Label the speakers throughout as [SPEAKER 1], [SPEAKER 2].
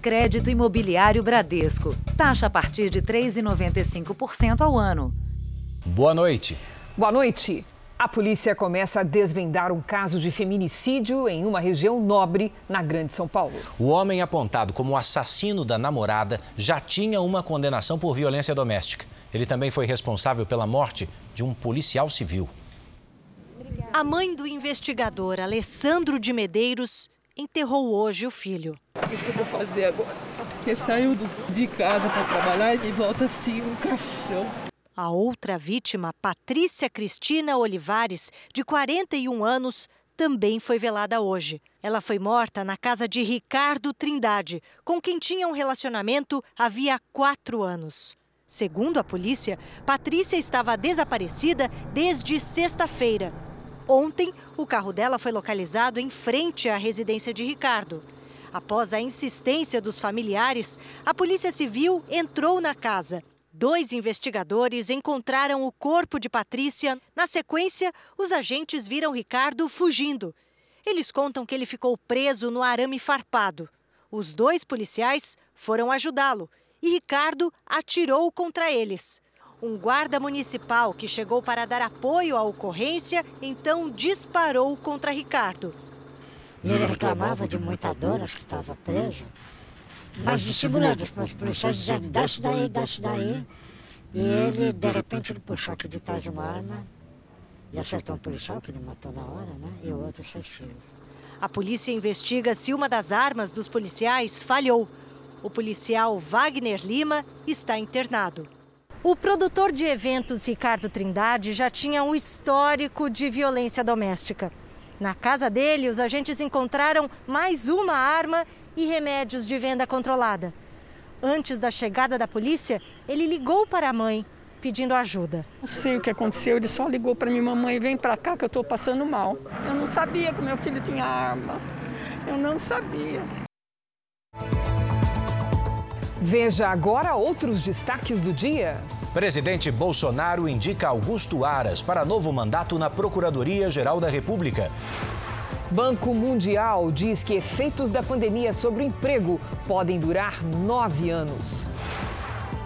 [SPEAKER 1] Crédito Imobiliário Bradesco. Taxa a partir de 3,95% ao ano.
[SPEAKER 2] Boa noite.
[SPEAKER 3] Boa noite. A polícia começa a desvendar um caso de feminicídio em uma região nobre na Grande São Paulo.
[SPEAKER 2] O homem apontado como assassino da namorada já tinha uma condenação por violência doméstica. Ele também foi responsável pela morte de um policial civil.
[SPEAKER 4] A mãe do investigador Alessandro de Medeiros enterrou hoje o filho.
[SPEAKER 5] O que eu vou fazer agora? Porque saiu de casa para trabalhar e volta assim um caixão.
[SPEAKER 4] A outra vítima, Patrícia Cristina Olivares, de 41 anos, também foi velada hoje. Ela foi morta na casa de Ricardo Trindade, com quem tinha um relacionamento havia quatro anos. Segundo a polícia, Patrícia estava desaparecida desde sexta-feira. Ontem, o carro dela foi localizado em frente à residência de Ricardo. Após a insistência dos familiares, a Polícia Civil entrou na casa Dois investigadores encontraram o corpo de Patrícia. Na sequência, os agentes viram Ricardo fugindo. Eles contam que ele ficou preso no arame farpado. Os dois policiais foram ajudá-lo e Ricardo atirou contra eles. Um guarda municipal que chegou para dar apoio à ocorrência então disparou contra Ricardo.
[SPEAKER 6] Ele reclamava de muita dor, acho que estava preso mas dissimulando, os policiais dizendo, desce daí, desce daí. E ele, de repente, ele puxou aqui de trás uma arma e acertou um policial, que ele matou na hora, né? E o outro seis filhos.
[SPEAKER 4] A polícia investiga se uma das armas dos policiais falhou. O policial Wagner Lima está internado. O produtor de eventos Ricardo Trindade já tinha um histórico de violência doméstica. Na casa dele, os agentes encontraram mais uma arma e remédios de venda controlada. Antes da chegada da polícia, ele ligou para a mãe pedindo ajuda.
[SPEAKER 5] Não sei o que aconteceu, ele só ligou para minha mamãe, vem para cá que eu estou passando mal. Eu não sabia que meu filho tinha arma. Eu não sabia.
[SPEAKER 3] Veja agora outros destaques do dia.
[SPEAKER 2] Presidente Bolsonaro indica Augusto Aras para novo mandato na Procuradoria-Geral da República.
[SPEAKER 3] Banco Mundial diz que efeitos da pandemia sobre o emprego podem durar nove anos.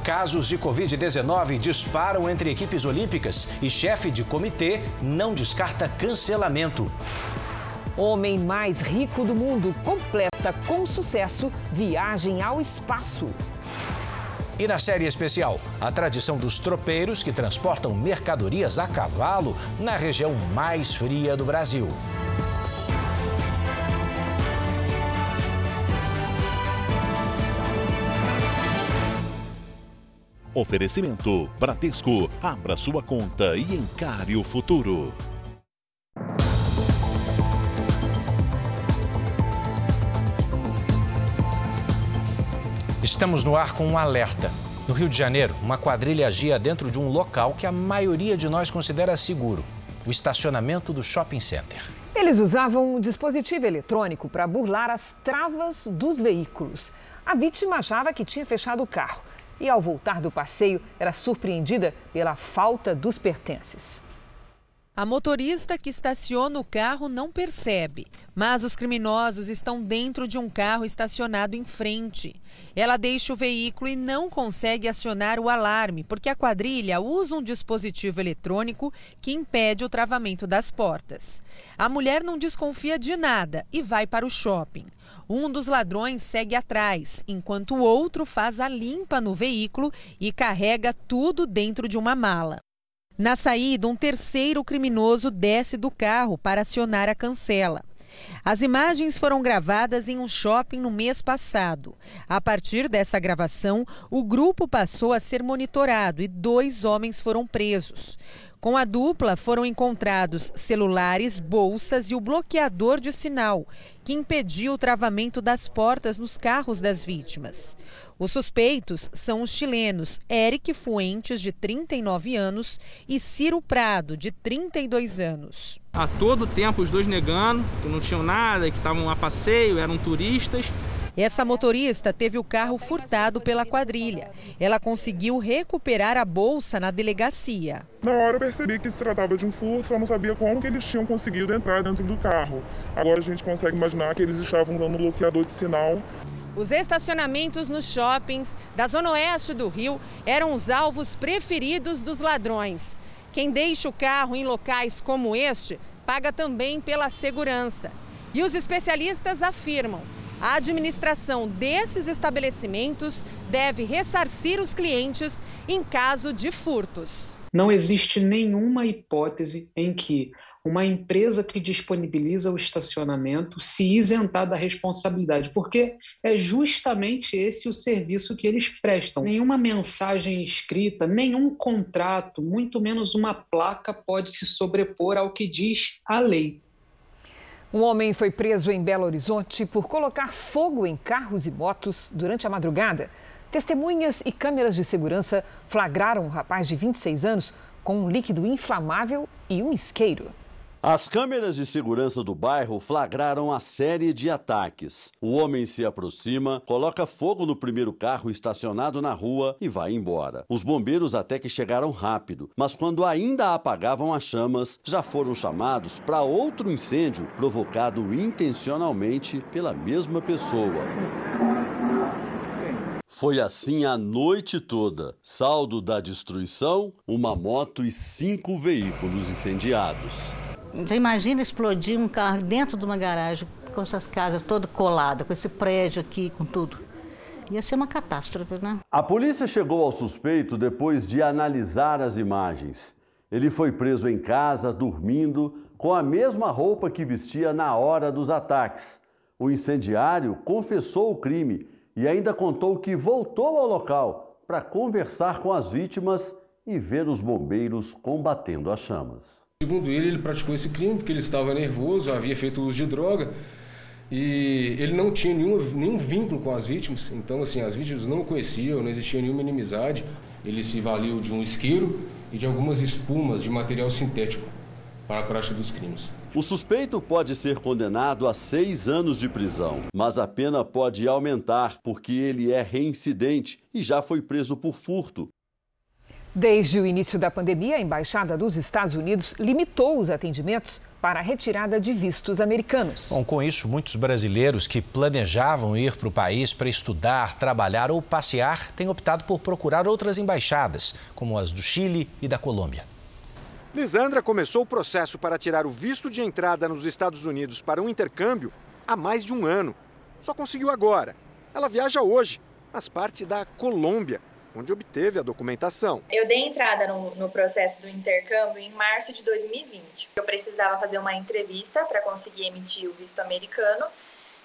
[SPEAKER 2] Casos de Covid-19 disparam entre equipes olímpicas e chefe de comitê não descarta cancelamento.
[SPEAKER 3] Homem mais rico do mundo completa com sucesso viagem ao espaço.
[SPEAKER 2] E na série especial, a tradição dos tropeiros que transportam mercadorias a cavalo na região mais fria do Brasil.
[SPEAKER 7] Oferecimento Bradesco. Abra sua conta e encare o futuro.
[SPEAKER 2] Estamos no ar com um alerta. No Rio de Janeiro, uma quadrilha agia dentro de um local que a maioria de nós considera seguro o estacionamento do shopping center.
[SPEAKER 3] Eles usavam um dispositivo eletrônico para burlar as travas dos veículos. A vítima achava que tinha fechado o carro e, ao voltar do passeio, era surpreendida pela falta dos pertences.
[SPEAKER 8] A motorista que estaciona o carro não percebe, mas os criminosos estão dentro de um carro estacionado em frente. Ela deixa o veículo e não consegue acionar o alarme, porque a quadrilha usa um dispositivo eletrônico que impede o travamento das portas. A mulher não desconfia de nada e vai para o shopping. Um dos ladrões segue atrás, enquanto o outro faz a limpa no veículo e carrega tudo dentro de uma mala. Na saída, um terceiro criminoso desce do carro para acionar a cancela. As imagens foram gravadas em um shopping no mês passado. A partir dessa gravação, o grupo passou a ser monitorado e dois homens foram presos. Com a dupla foram encontrados celulares, bolsas e o bloqueador de sinal, que impediu o travamento das portas nos carros das vítimas. Os suspeitos são os chilenos Eric Fuentes, de 39 anos, e Ciro Prado, de 32 anos.
[SPEAKER 9] A todo tempo os dois negando que não tinham nada, que estavam a passeio, eram turistas.
[SPEAKER 8] Essa motorista teve o carro furtado pela quadrilha. Ela conseguiu recuperar a bolsa na delegacia.
[SPEAKER 10] Na hora eu percebi que se tratava de um furto, só não sabia como que eles tinham conseguido entrar dentro do carro. Agora a gente consegue imaginar que eles estavam usando o bloqueador de sinal
[SPEAKER 8] Os estacionamentos nos shoppings da zona oeste do Rio eram os alvos preferidos dos ladrões. Quem deixa o carro em locais como este paga também pela segurança. E os especialistas afirmam: a administração desses estabelecimentos deve ressarcir os clientes em caso de furtos.
[SPEAKER 11] Não existe nenhuma hipótese em que uma empresa que disponibiliza o estacionamento se isentar da responsabilidade, porque é justamente esse o serviço que eles prestam. Nenhuma mensagem escrita, nenhum contrato, muito menos uma placa pode se sobrepor ao que diz a lei.
[SPEAKER 3] Um homem foi preso em Belo Horizonte por colocar fogo em carros e motos durante a madrugada. Testemunhas e câmeras de segurança flagraram um rapaz de 26 anos com um líquido inflamável e um isqueiro.
[SPEAKER 12] As câmeras de segurança do bairro flagraram a série de ataques. O homem se aproxima, coloca fogo no primeiro carro estacionado na rua e vai embora. Os bombeiros até que chegaram rápido, mas quando ainda apagavam as chamas, já foram chamados para outro incêndio provocado intencionalmente pela mesma pessoa. Foi assim a noite toda. Saldo da destruição: uma moto e cinco veículos incendiados.
[SPEAKER 13] Você imagina explodir um carro dentro de uma garagem, com essas casas todas coladas, com esse prédio aqui, com tudo. Ia ser uma catástrofe, né?
[SPEAKER 12] A polícia chegou ao suspeito depois de analisar as imagens. Ele foi preso em casa, dormindo, com a mesma roupa que vestia na hora dos ataques. O incendiário confessou o crime e ainda contou que voltou ao local para conversar com as vítimas e ver os bombeiros combatendo as chamas.
[SPEAKER 14] Segundo ele, ele praticou esse crime porque ele estava nervoso, havia feito uso de droga e ele não tinha nenhum, nenhum vínculo com as vítimas. Então, assim, as vítimas não o conheciam, não existia nenhuma inimizade. Ele se valeu de um isqueiro e de algumas espumas de material sintético para a prática dos crimes.
[SPEAKER 12] O suspeito pode ser condenado a seis anos de prisão, mas a pena pode aumentar porque ele é reincidente e já foi preso por furto.
[SPEAKER 3] Desde o início da pandemia, a Embaixada dos Estados Unidos limitou os atendimentos para a retirada de vistos americanos.
[SPEAKER 2] Bom, com isso, muitos brasileiros que planejavam ir para o país para estudar, trabalhar ou passear têm optado por procurar outras embaixadas, como as do Chile e da Colômbia.
[SPEAKER 15] Lisandra começou o processo para tirar o visto de entrada nos Estados Unidos para um intercâmbio há mais de um ano. Só conseguiu agora. Ela viaja hoje, mas parte da Colômbia onde obteve a documentação.
[SPEAKER 16] Eu dei entrada no, no, processo do intercâmbio em março de 2020. Eu precisava fazer uma entrevista para conseguir emitir o visto americano.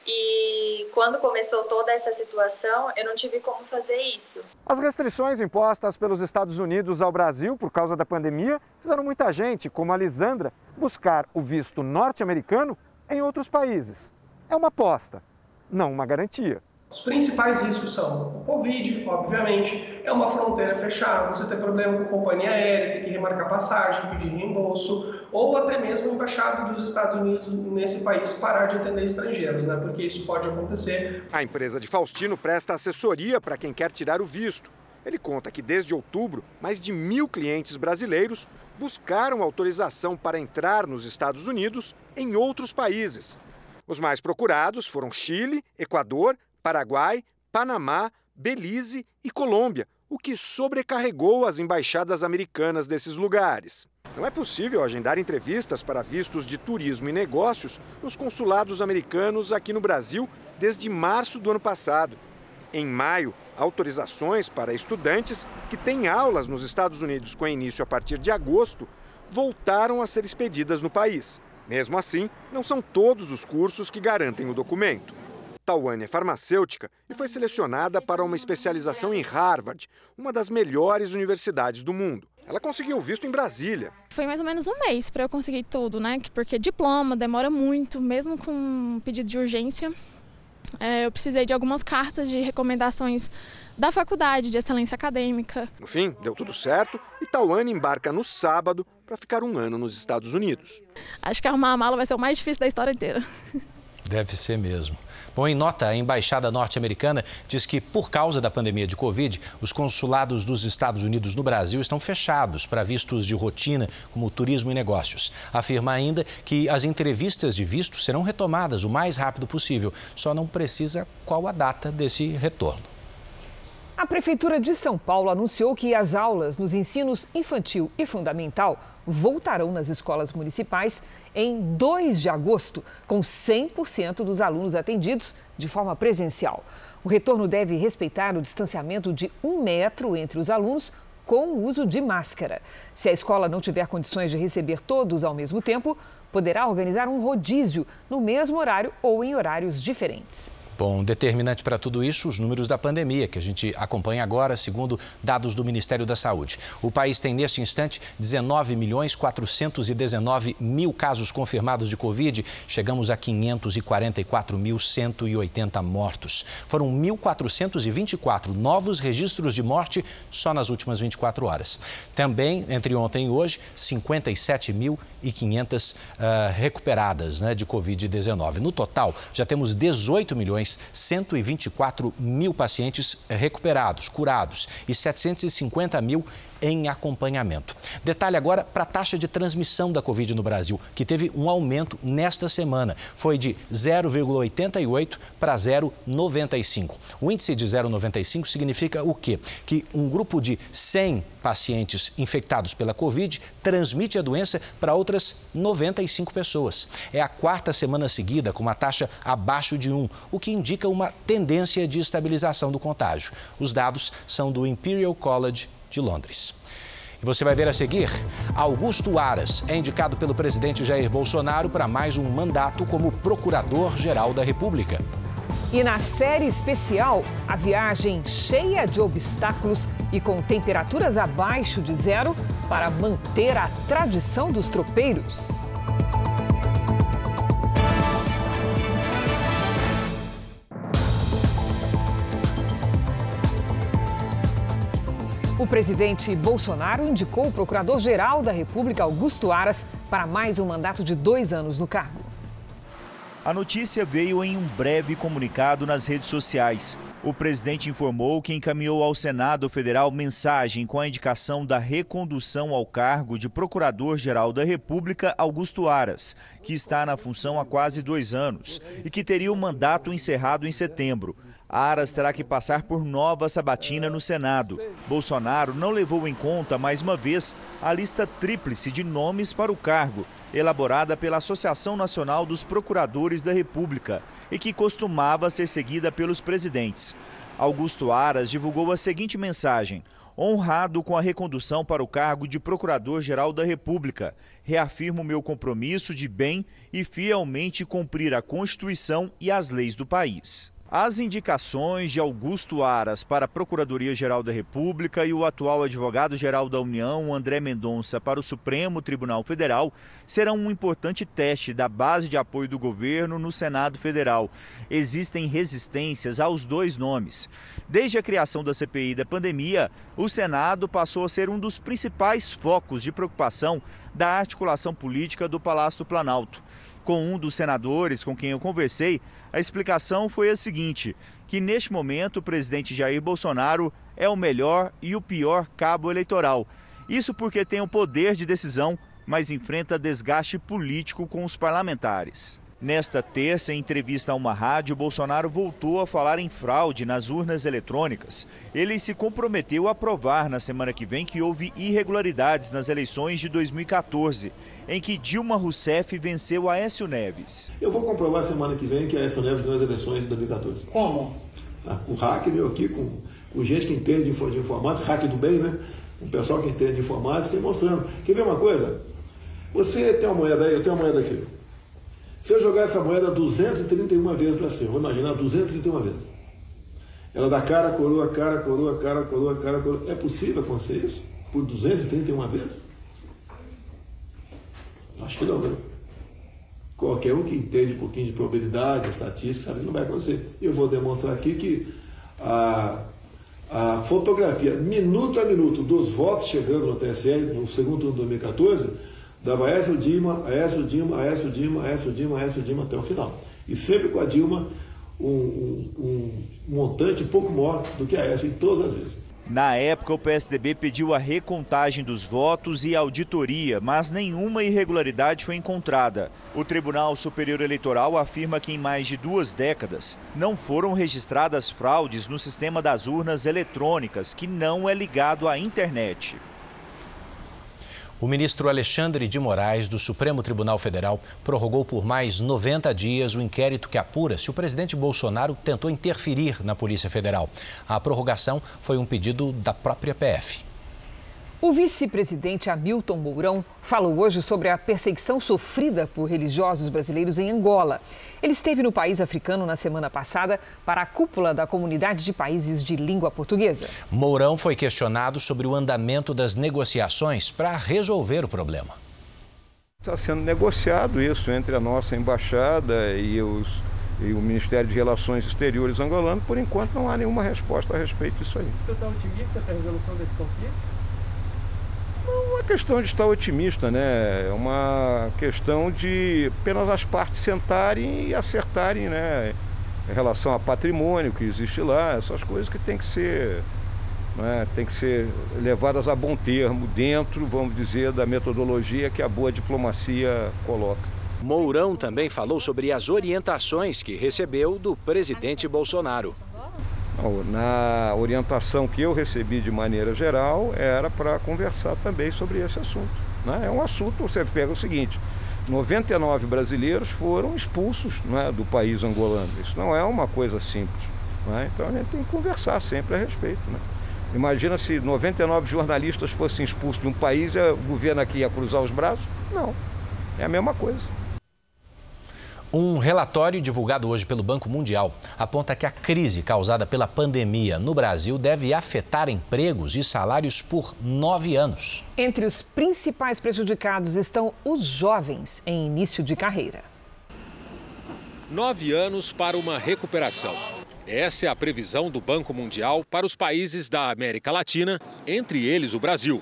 [SPEAKER 16] E quando começou toda essa situação, eu não tive como fazer isso.
[SPEAKER 15] As restrições impostas pelos Estados Unidos ao Brasil por causa da pandemia fizeram muita gente, como a Lisandra, buscar o visto norte-americano em outros países. É uma aposta, não uma garantia.
[SPEAKER 17] Os principais riscos são o Covid, obviamente, é uma fronteira fechada, você tem problema com a companhia aérea, tem que remarcar passagem, pedir reembolso, ou até mesmo a embaixada dos Estados Unidos nesse país parar de atender estrangeiros, né? porque isso pode acontecer.
[SPEAKER 15] A empresa de Faustino presta assessoria para quem quer tirar o visto. Ele conta que desde outubro, mais de mil clientes brasileiros buscaram autorização para entrar nos Estados Unidos em outros países. Os mais procurados foram Chile, Equador, Paraguai, Panamá, Belize e Colômbia, o que sobrecarregou as embaixadas americanas desses lugares. Não é possível agendar entrevistas para vistos de turismo e negócios nos consulados americanos aqui no Brasil desde março do ano passado. Em maio, autorizações para estudantes que têm aulas nos Estados Unidos com início a partir de agosto voltaram a ser expedidas no país. Mesmo assim, não são todos os cursos que garantem o documento. Tawane é farmacêutica e foi selecionada para uma especialização em Harvard, uma das melhores universidades do mundo. Ela conseguiu visto em Brasília.
[SPEAKER 18] Foi mais ou menos um mês para eu conseguir tudo, né? Porque diploma demora muito, mesmo com pedido de urgência. É, eu precisei de algumas cartas de recomendações da faculdade de excelência acadêmica.
[SPEAKER 15] No fim, deu tudo certo e Tawane embarca no sábado para ficar um ano nos Estados Unidos.
[SPEAKER 18] Acho que arrumar a mala vai ser o mais difícil da história inteira.
[SPEAKER 2] Deve ser mesmo. Bom, em nota, a embaixada norte-americana diz que, por causa da pandemia de Covid, os consulados dos Estados Unidos no Brasil estão fechados para vistos de rotina, como turismo e negócios. Afirma ainda que as entrevistas de visto serão retomadas o mais rápido possível, só não precisa qual a data desse retorno.
[SPEAKER 3] A Prefeitura de São Paulo anunciou que as aulas nos ensinos infantil e fundamental voltarão nas escolas municipais em 2 de agosto, com 100% dos alunos atendidos de forma presencial. O retorno deve respeitar o distanciamento de um metro entre os alunos com o uso de máscara. Se a escola não tiver condições de receber todos ao mesmo tempo, poderá organizar um rodízio no mesmo horário ou em horários diferentes.
[SPEAKER 2] Bom, determinante para tudo isso, os números da pandemia, que a gente acompanha agora, segundo dados do Ministério da Saúde. O país tem, neste instante, 19 milhões 419 mil casos confirmados de Covid. Chegamos a 544.180 mortos. Foram 1.424 novos registros de morte só nas últimas 24 horas. Também, entre ontem e hoje, 57.500 uh, recuperadas né, de Covid-19. No total, já temos 18 milhões 124 mil pacientes recuperados, curados e 750 mil em acompanhamento. Detalhe agora para a taxa de transmissão da Covid no Brasil, que teve um aumento nesta semana. Foi de 0,88 para 0,95. O índice de 0,95 significa o quê? Que um grupo de 100 pacientes infectados pela Covid transmite a doença para outras 95 pessoas. É a quarta semana seguida com uma taxa abaixo de 1, o que indica uma tendência de estabilização do contágio. Os dados são do Imperial College de Londres. E você vai ver a seguir: Augusto Aras é indicado pelo presidente Jair Bolsonaro para mais um mandato como Procurador-Geral da República.
[SPEAKER 3] E na série especial, a viagem cheia de obstáculos e com temperaturas abaixo de zero para manter a tradição dos tropeiros. O presidente Bolsonaro indicou o procurador-geral da República, Augusto Aras, para mais um mandato de dois anos no cargo.
[SPEAKER 19] A notícia veio em um breve comunicado nas redes sociais. O presidente informou que encaminhou ao Senado Federal mensagem com a indicação da recondução ao cargo de Procurador-Geral da República, Augusto Aras, que está na função há quase dois anos e que teria o mandato encerrado em setembro. Aras terá que passar por nova sabatina no Senado. Bolsonaro não levou em conta, mais uma vez, a lista tríplice de nomes para o cargo, elaborada pela Associação Nacional dos Procuradores da República e que costumava ser seguida pelos presidentes. Augusto Aras divulgou a seguinte mensagem: honrado com a recondução para o cargo de Procurador-Geral da República. Reafirmo meu compromisso de bem e fielmente cumprir a Constituição e as leis do país. As indicações de Augusto Aras para a Procuradoria-Geral da República e o atual advogado-geral da União, André Mendonça, para o Supremo Tribunal Federal serão um importante teste da base de apoio do governo no Senado Federal. Existem resistências aos dois nomes. Desde a criação da CPI da pandemia, o Senado passou a ser um dos principais focos de preocupação da articulação política do Palácio do Planalto com um dos senadores com quem eu conversei, a explicação foi a seguinte: que neste momento o presidente Jair Bolsonaro é o melhor e o pior cabo eleitoral. Isso porque tem o poder de decisão, mas enfrenta desgaste político com os parlamentares. Nesta terça, em entrevista a uma rádio, Bolsonaro voltou a falar em fraude nas urnas eletrônicas. Ele se comprometeu a provar na semana que vem que houve irregularidades nas eleições de 2014, em que Dilma Rousseff venceu Aécio Neves.
[SPEAKER 20] Eu vou comprovar semana que vem que Aécio Neves ganhou as eleições de 2014.
[SPEAKER 21] Como?
[SPEAKER 20] Ah, o hacker veio aqui com, com gente que entende de informática, hacker do bem, né? Um pessoal que entende de informática e mostrando. Quer ver uma coisa? Você tem uma moeda aí, eu tenho uma moeda aqui. Se eu jogar essa moeda 231 vezes para cima, vou imaginar 231 vezes. Ela dá cara, coroa, cara, coroa, cara, coroa, cara, coroa. É possível acontecer isso? Por 231 vezes? Acho que não, né? Qualquer um que entende um pouquinho de probabilidade, estatística, sabe que não vai acontecer. Eu vou demonstrar aqui que a, a fotografia, minuto a minuto, dos votos chegando no TSE no segundo turno de 2014, Dava Aécio Dilma, Aécio Dilma, Aécio Dilma, Aécio Dilma, Aécio Dilma até o final. E sempre com a Dilma um, um, um montante um pouco maior do que a essa em todas as vezes.
[SPEAKER 19] Na época, o PSDB pediu a recontagem dos votos e auditoria, mas nenhuma irregularidade foi encontrada. O Tribunal Superior Eleitoral afirma que em mais de duas décadas não foram registradas fraudes no sistema das urnas eletrônicas, que não é ligado à internet.
[SPEAKER 2] O ministro Alexandre de Moraes, do Supremo Tribunal Federal, prorrogou por mais 90 dias o inquérito que apura se o presidente Bolsonaro tentou interferir na Polícia Federal. A prorrogação foi um pedido da própria PF.
[SPEAKER 3] O vice-presidente Hamilton Mourão falou hoje sobre a perseguição sofrida por religiosos brasileiros em Angola. Ele esteve no país africano na semana passada para a cúpula da Comunidade de Países de Língua Portuguesa.
[SPEAKER 2] Mourão foi questionado sobre o andamento das negociações para resolver o problema.
[SPEAKER 21] Está sendo negociado isso entre a nossa embaixada e, os, e o Ministério de Relações Exteriores angolano. Por enquanto, não há nenhuma resposta a respeito disso aí.
[SPEAKER 22] O senhor está otimista para a resolução desse conflito?
[SPEAKER 21] É questão de estar otimista, né? É uma questão de apenas as partes sentarem e acertarem, né? Em relação a patrimônio que existe lá, essas coisas que tem que ser, né? tem que ser levadas a bom termo dentro, vamos dizer, da metodologia que a boa diplomacia coloca.
[SPEAKER 2] Mourão também falou sobre as orientações que recebeu do presidente Bolsonaro.
[SPEAKER 21] Na orientação que eu recebi de maneira geral, era para conversar também sobre esse assunto. Né? É um assunto, você pega o seguinte: 99 brasileiros foram expulsos né, do país angolano. Isso não é uma coisa simples. Né? Então a gente tem que conversar sempre a respeito. Né? Imagina se 99 jornalistas fossem expulsos de um país e o governo aqui ia cruzar os braços? Não. É a mesma coisa.
[SPEAKER 2] Um relatório divulgado hoje pelo Banco Mundial aponta que a crise causada pela pandemia no Brasil deve afetar empregos e salários por nove anos.
[SPEAKER 3] Entre os principais prejudicados estão os jovens em início de carreira.
[SPEAKER 23] Nove anos para uma recuperação. Essa é a previsão do Banco Mundial para os países da América Latina, entre eles o Brasil.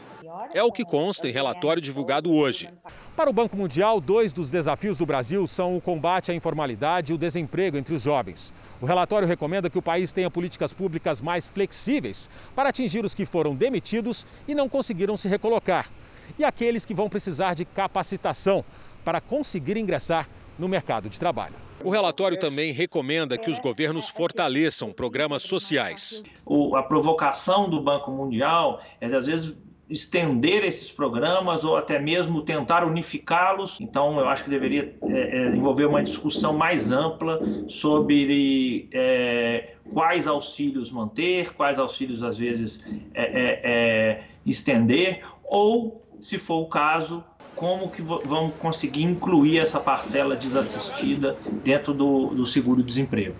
[SPEAKER 23] É o que consta em relatório divulgado hoje.
[SPEAKER 24] Para o Banco Mundial, dois dos desafios do Brasil são o combate à informalidade e o desemprego entre os jovens. O relatório recomenda que o país tenha políticas públicas mais flexíveis para atingir os que foram demitidos e não conseguiram se recolocar, e aqueles que vão precisar de capacitação para conseguir ingressar no mercado de trabalho.
[SPEAKER 23] O relatório também recomenda que os governos fortaleçam programas sociais.
[SPEAKER 25] O, a provocação do Banco Mundial é, às vezes, estender esses programas ou até mesmo tentar unificá-los. Então, eu acho que deveria é, é, envolver uma discussão mais ampla sobre é, quais auxílios manter, quais auxílios às vezes é, é, é, estender, ou, se for o caso, como que vamos conseguir incluir essa parcela desassistida dentro do, do seguro-desemprego.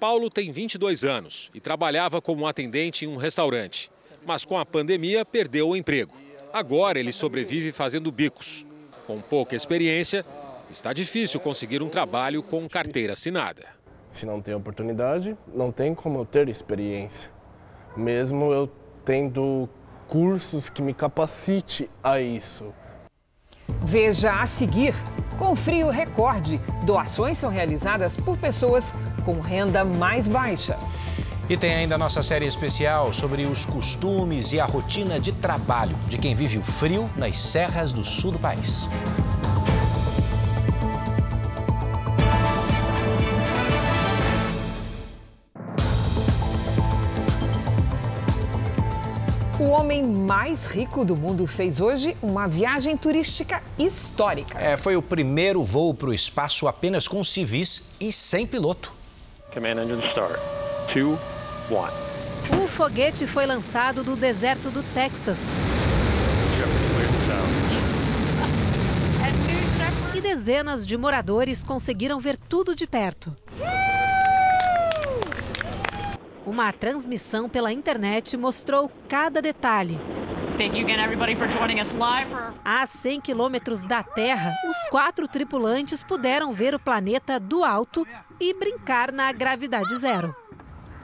[SPEAKER 23] Paulo tem 22 anos e trabalhava como atendente em um restaurante mas com a pandemia perdeu o emprego. Agora ele sobrevive fazendo bicos. Com pouca experiência, está difícil conseguir um trabalho com carteira assinada.
[SPEAKER 26] Se não tem oportunidade, não tem como eu ter experiência. Mesmo eu tendo cursos que me capacite a isso.
[SPEAKER 3] Veja a seguir. Com frio recorde, doações são realizadas por pessoas com renda mais baixa.
[SPEAKER 2] E tem ainda a nossa série especial sobre os costumes e a rotina de trabalho de quem vive o frio nas serras do sul do país.
[SPEAKER 3] O homem mais rico do mundo fez hoje uma viagem turística histórica.
[SPEAKER 2] É, foi o primeiro voo para o espaço apenas com civis e sem piloto.
[SPEAKER 27] Command engine start. Two, one.
[SPEAKER 8] O foguete foi lançado do deserto do Texas. E dezenas de moradores conseguiram ver tudo de perto. Uma transmissão pela internet mostrou cada detalhe. A 100 quilômetros da Terra, os quatro tripulantes puderam ver o planeta do alto e brincar na gravidade zero.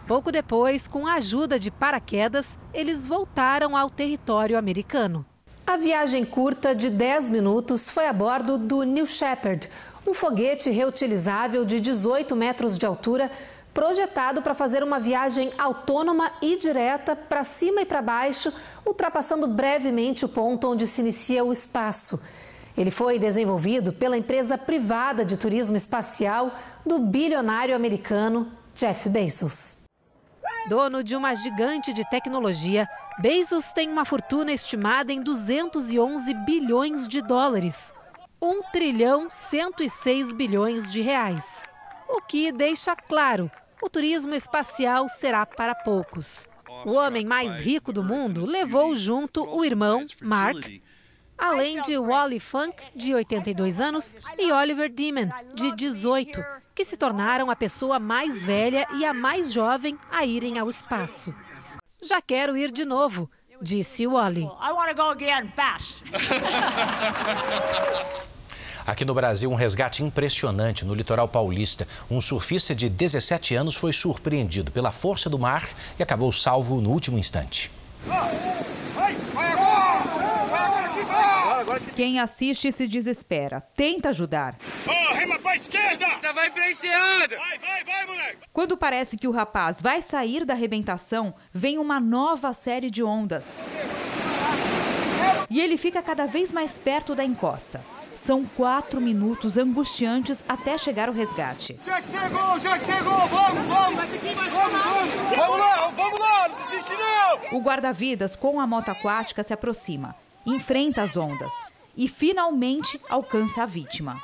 [SPEAKER 8] Pouco depois, com a ajuda de paraquedas, eles voltaram ao território americano.
[SPEAKER 28] A viagem curta de 10 minutos foi a bordo do New Shepard, um foguete reutilizável de 18 metros de altura, projetado para fazer uma viagem autônoma e direta para cima e para baixo, ultrapassando brevemente o ponto onde se inicia o espaço. Ele foi desenvolvido pela empresa privada de turismo espacial do bilionário americano Jeff Bezos.
[SPEAKER 29] Dono de uma gigante de tecnologia, Bezos tem uma fortuna estimada em 211 bilhões de dólares. 1 trilhão 106 bilhões de reais. O que deixa claro, o turismo espacial será para poucos. O homem mais rico do mundo levou junto o irmão, Mark, além de Wally Funk, de 82 anos, e Oliver Demon, de 18, que se tornaram a pessoa mais velha e a mais jovem a irem ao espaço. Já quero ir de novo, disse Wally.
[SPEAKER 2] Aqui no Brasil, um resgate impressionante no litoral paulista. Um surfista de 17 anos foi surpreendido pela força do mar e acabou salvo no último instante.
[SPEAKER 30] Quem assiste se desespera, tenta ajudar.
[SPEAKER 31] Oh, rema pra esquerda! Vai pra enseada! Vai, vai, vai, moleque!
[SPEAKER 30] Quando parece que o rapaz vai sair da arrebentação, vem uma nova série de ondas. E ele fica cada vez mais perto da encosta. São quatro minutos angustiantes até chegar o resgate.
[SPEAKER 31] Já chegou, já chegou! Vamos, vamos! Vamos, vamos lá, vamos lá! Não desiste não!
[SPEAKER 30] O guarda-vidas com a moto aquática se aproxima, enfrenta as ondas e finalmente alcança a vítima.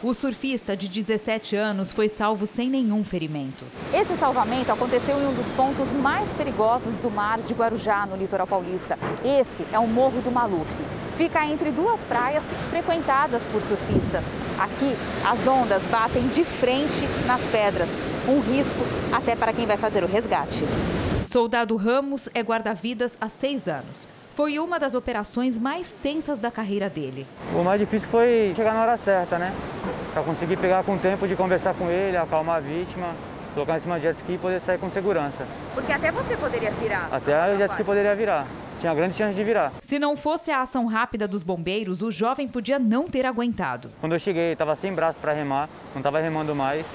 [SPEAKER 30] O surfista de 17 anos foi salvo sem nenhum ferimento.
[SPEAKER 32] Esse salvamento aconteceu em um dos pontos mais perigosos do mar de Guarujá, no litoral paulista. Esse é o Morro do Maluf. Fica entre duas praias frequentadas por surfistas. Aqui, as ondas batem de frente nas pedras, um risco até para quem vai fazer o resgate.
[SPEAKER 30] Soldado Ramos é guarda-vidas há seis anos. Foi uma das operações mais tensas da carreira dele.
[SPEAKER 33] O mais difícil foi chegar na hora certa, né? Para conseguir pegar com tempo de conversar com ele, acalmar a vítima, colocar em cima de jet ski e poder sair com segurança.
[SPEAKER 32] Porque até você poderia virar.
[SPEAKER 33] Até o jet ski poderia virar. Tinha grande chance de virar.
[SPEAKER 30] Se não fosse a ação rápida dos bombeiros, o jovem podia não ter aguentado.
[SPEAKER 33] Quando eu cheguei, estava sem braço para remar, não estava remando mais.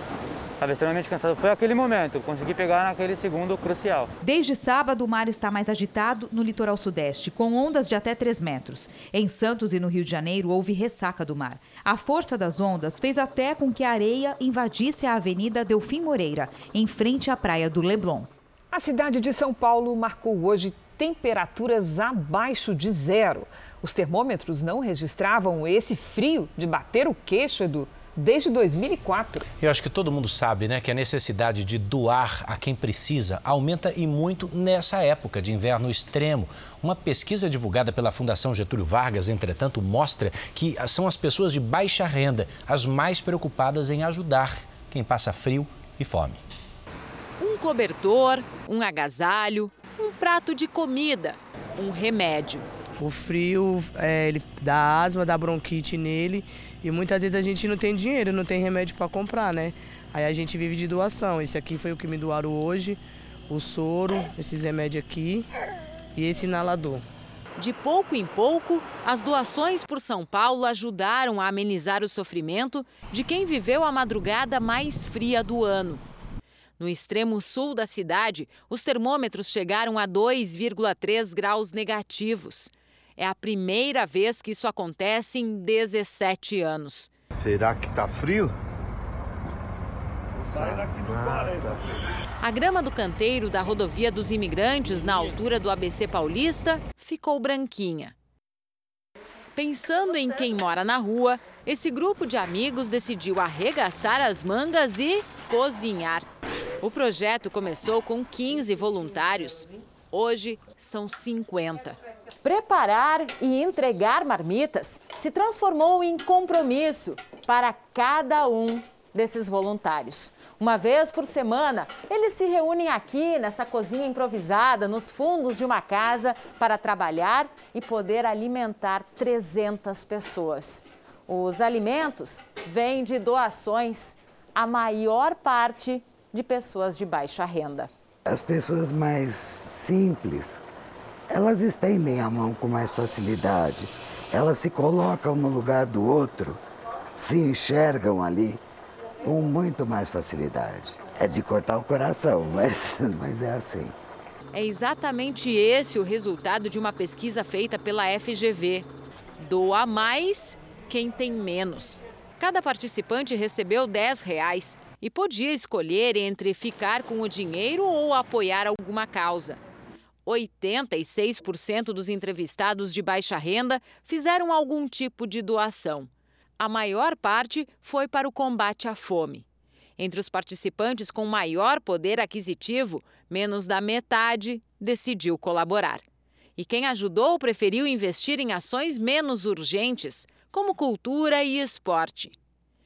[SPEAKER 33] Estava extremamente cansado. Foi aquele momento, consegui pegar naquele segundo crucial.
[SPEAKER 30] Desde sábado, o mar está mais agitado no litoral sudeste, com ondas de até 3 metros. Em Santos e no Rio de Janeiro, houve ressaca do mar. A força das ondas fez até com que a areia invadisse a Avenida Delfim Moreira, em frente à praia do Leblon.
[SPEAKER 3] A cidade de São Paulo marcou hoje temperaturas abaixo de zero. Os termômetros não registravam esse frio de bater o queixo, Edu, desde 2004.
[SPEAKER 2] Eu acho que todo mundo sabe, né, que a necessidade de doar a quem precisa aumenta e muito nessa época de inverno extremo. Uma pesquisa divulgada pela Fundação Getúlio Vargas, entretanto, mostra que são as pessoas de baixa renda as mais preocupadas em ajudar quem passa frio e fome.
[SPEAKER 34] Um cobertor, um agasalho, um prato de comida, um remédio.
[SPEAKER 35] O frio, é, ele dá asma, dá bronquite nele e muitas vezes a gente não tem dinheiro, não tem remédio para comprar, né? Aí a gente vive de doação. Esse aqui foi o que me doaram hoje, o soro, esses remédios aqui e esse inalador.
[SPEAKER 34] De pouco em pouco, as doações por São Paulo ajudaram a amenizar o sofrimento de quem viveu a madrugada mais fria do ano. No extremo sul da cidade, os termômetros chegaram a 2,3 graus negativos. É a primeira vez que isso acontece em 17 anos.
[SPEAKER 36] Será que tá frio?
[SPEAKER 20] Sai daqui do 40.
[SPEAKER 34] A grama do canteiro da rodovia dos imigrantes, na altura do ABC Paulista, ficou branquinha. Pensando em quem mora na rua, esse grupo de amigos decidiu arregaçar as mangas e cozinhar. O projeto começou com 15 voluntários. Hoje são 50. Preparar e entregar marmitas se transformou em compromisso para cada um desses voluntários. Uma vez por semana, eles se reúnem aqui nessa cozinha improvisada, nos fundos de uma casa, para trabalhar e poder alimentar 300 pessoas. Os alimentos vêm de doações, a maior parte de pessoas de baixa renda.
[SPEAKER 37] As pessoas mais simples elas estendem a mão com mais facilidade, elas se colocam no lugar do outro, se enxergam ali com muito mais facilidade. É de cortar o coração, mas, mas é assim.
[SPEAKER 34] É exatamente esse o resultado de uma pesquisa feita pela FGV. Doa mais quem tem menos. Cada participante recebeu 10 reais e podia escolher entre ficar com o dinheiro ou apoiar alguma causa. 86% dos entrevistados de baixa renda fizeram algum tipo de doação. A maior parte foi para o combate à fome. Entre os participantes com maior poder aquisitivo, menos da metade decidiu colaborar. E quem ajudou preferiu investir em ações menos urgentes, como cultura e esporte.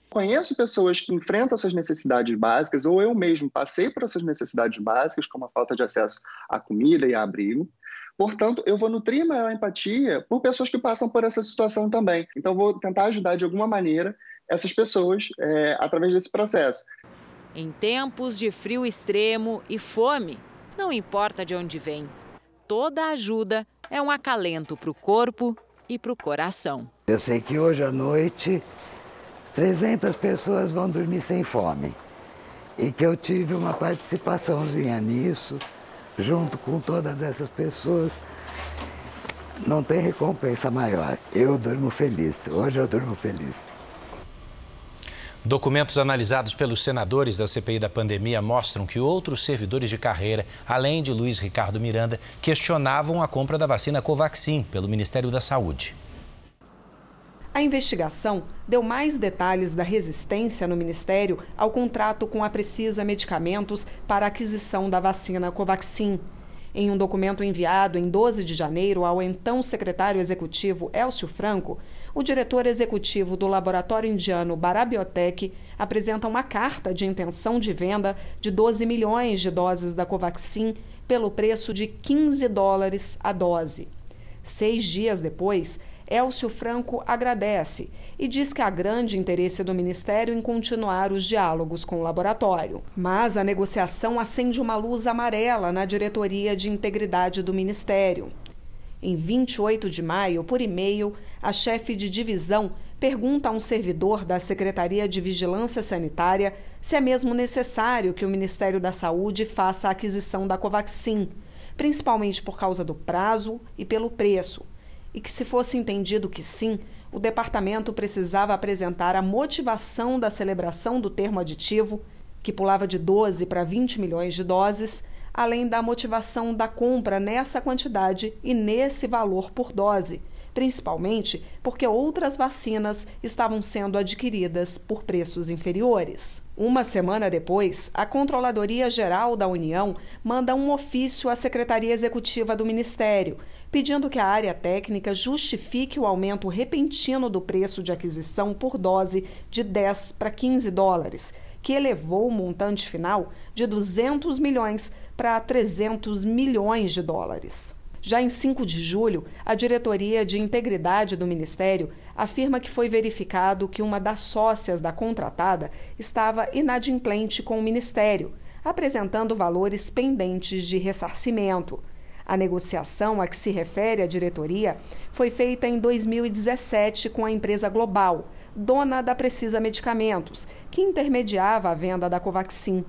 [SPEAKER 38] Conheço pessoas que enfrentam essas necessidades básicas, ou eu mesmo passei por essas necessidades básicas, como a falta de acesso à comida e a abrigo. Portanto, eu vou nutrir maior empatia por pessoas que passam por essa situação também. Então, vou tentar ajudar de alguma maneira essas pessoas é, através desse processo.
[SPEAKER 34] Em tempos de frio extremo e fome, não importa de onde vem, toda ajuda é um acalento para o corpo e para o coração.
[SPEAKER 37] Eu sei que hoje à noite 300 pessoas vão dormir sem fome e que eu tive uma participaçãozinha nisso, junto com todas essas pessoas. Não tem recompensa maior. Eu durmo feliz. Hoje eu durmo feliz.
[SPEAKER 2] Documentos analisados pelos senadores da CPI da pandemia mostram que outros servidores de carreira, além de Luiz Ricardo Miranda, questionavam a compra da vacina Covaxin pelo Ministério da Saúde.
[SPEAKER 39] A investigação deu mais detalhes da resistência no Ministério ao contrato com a Precisa Medicamentos para a aquisição da vacina Covaxin. Em um documento enviado em 12 de janeiro ao então secretário executivo Elcio Franco, o diretor executivo do laboratório indiano Barabiotec apresenta uma carta de intenção de venda de 12 milhões de doses da Covaxin pelo preço de 15 dólares a dose. Seis dias depois, Elcio Franco agradece e diz que há grande interesse do Ministério em continuar os diálogos com o laboratório. Mas a negociação acende uma luz amarela na diretoria de integridade do Ministério. Em 28 de maio, por e-mail, a chefe de divisão pergunta a um servidor da Secretaria de Vigilância Sanitária se é mesmo necessário que o Ministério da Saúde faça a aquisição da Covaxin, principalmente por causa do prazo e pelo preço, e que, se fosse entendido que sim, o departamento precisava apresentar a motivação da celebração do termo aditivo, que pulava de 12 para 20 milhões de doses além da motivação da compra nessa quantidade e nesse valor por dose, principalmente porque outras vacinas estavam sendo adquiridas por preços inferiores. Uma semana depois, a Controladoria Geral da União manda um ofício à Secretaria Executiva do Ministério, pedindo que a área técnica justifique o aumento repentino do preço de aquisição por dose de 10 para 15 dólares, que elevou o montante final de 200 milhões para 300 milhões de dólares. Já em 5 de julho, a Diretoria de Integridade do Ministério afirma que foi verificado que uma das sócias da contratada estava inadimplente com o Ministério, apresentando valores pendentes de ressarcimento. A negociação a que se refere a diretoria foi feita em 2017 com a empresa Global, dona da Precisa Medicamentos, que intermediava a venda da Covaxin.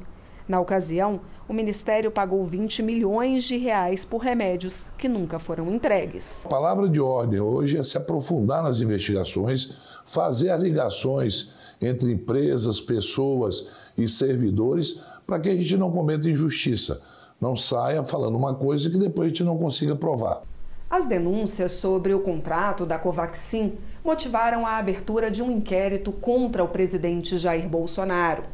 [SPEAKER 39] Na ocasião, o Ministério pagou 20 milhões de reais por remédios que nunca foram entregues.
[SPEAKER 40] A palavra de ordem hoje é se aprofundar nas investigações, fazer as ligações entre empresas, pessoas e servidores para que a gente não cometa injustiça, não saia falando uma coisa que depois a gente não consiga provar.
[SPEAKER 39] As denúncias sobre o contrato da Covaxin motivaram a abertura de um inquérito contra o presidente Jair Bolsonaro.